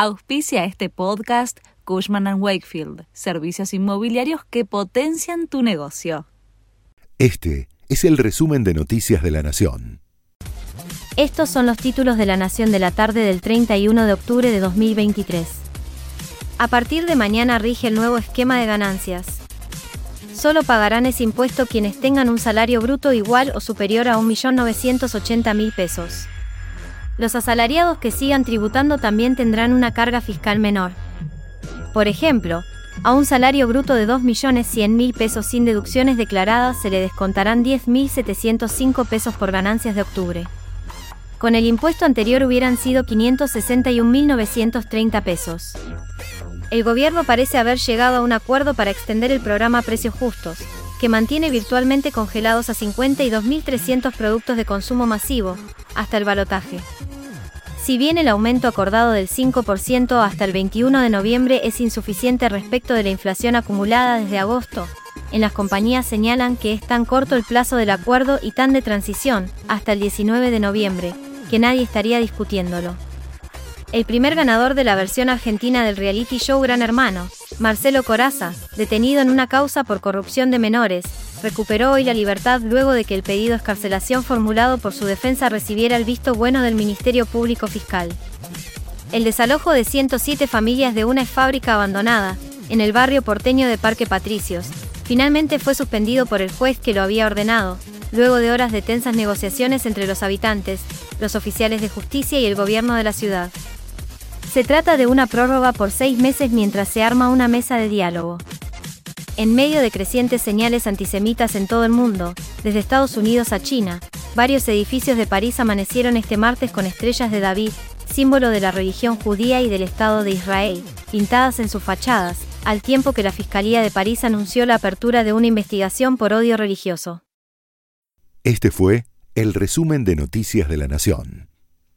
Auspicia este podcast Cushman ⁇ Wakefield, servicios inmobiliarios que potencian tu negocio. Este es el resumen de Noticias de la Nación. Estos son los títulos de la Nación de la tarde del 31 de octubre de 2023. A partir de mañana rige el nuevo esquema de ganancias. Solo pagarán ese impuesto quienes tengan un salario bruto igual o superior a 1.980.000 pesos. Los asalariados que sigan tributando también tendrán una carga fiscal menor. Por ejemplo, a un salario bruto de 2.100.000 pesos sin deducciones declaradas se le descontarán 10.705 pesos por ganancias de octubre. Con el impuesto anterior hubieran sido 561.930 pesos. El gobierno parece haber llegado a un acuerdo para extender el programa Precios Justos, que mantiene virtualmente congelados a 52.300 productos de consumo masivo, hasta el balotaje. Si bien el aumento acordado del 5% hasta el 21 de noviembre es insuficiente respecto de la inflación acumulada desde agosto, en las compañías señalan que es tan corto el plazo del acuerdo y tan de transición, hasta el 19 de noviembre, que nadie estaría discutiéndolo. El primer ganador de la versión argentina del reality show Gran Hermano, Marcelo Coraza, detenido en una causa por corrupción de menores, recuperó hoy la libertad luego de que el pedido de escarcelación formulado por su defensa recibiera el visto bueno del Ministerio Público Fiscal. El desalojo de 107 familias de una fábrica abandonada, en el barrio porteño de Parque Patricios, finalmente fue suspendido por el juez que lo había ordenado, luego de horas de tensas negociaciones entre los habitantes, los oficiales de justicia y el gobierno de la ciudad. Se trata de una prórroga por seis meses mientras se arma una mesa de diálogo. En medio de crecientes señales antisemitas en todo el mundo, desde Estados Unidos a China, varios edificios de París amanecieron este martes con estrellas de David, símbolo de la religión judía y del Estado de Israel, pintadas en sus fachadas, al tiempo que la Fiscalía de París anunció la apertura de una investigación por odio religioso. Este fue el resumen de Noticias de la Nación.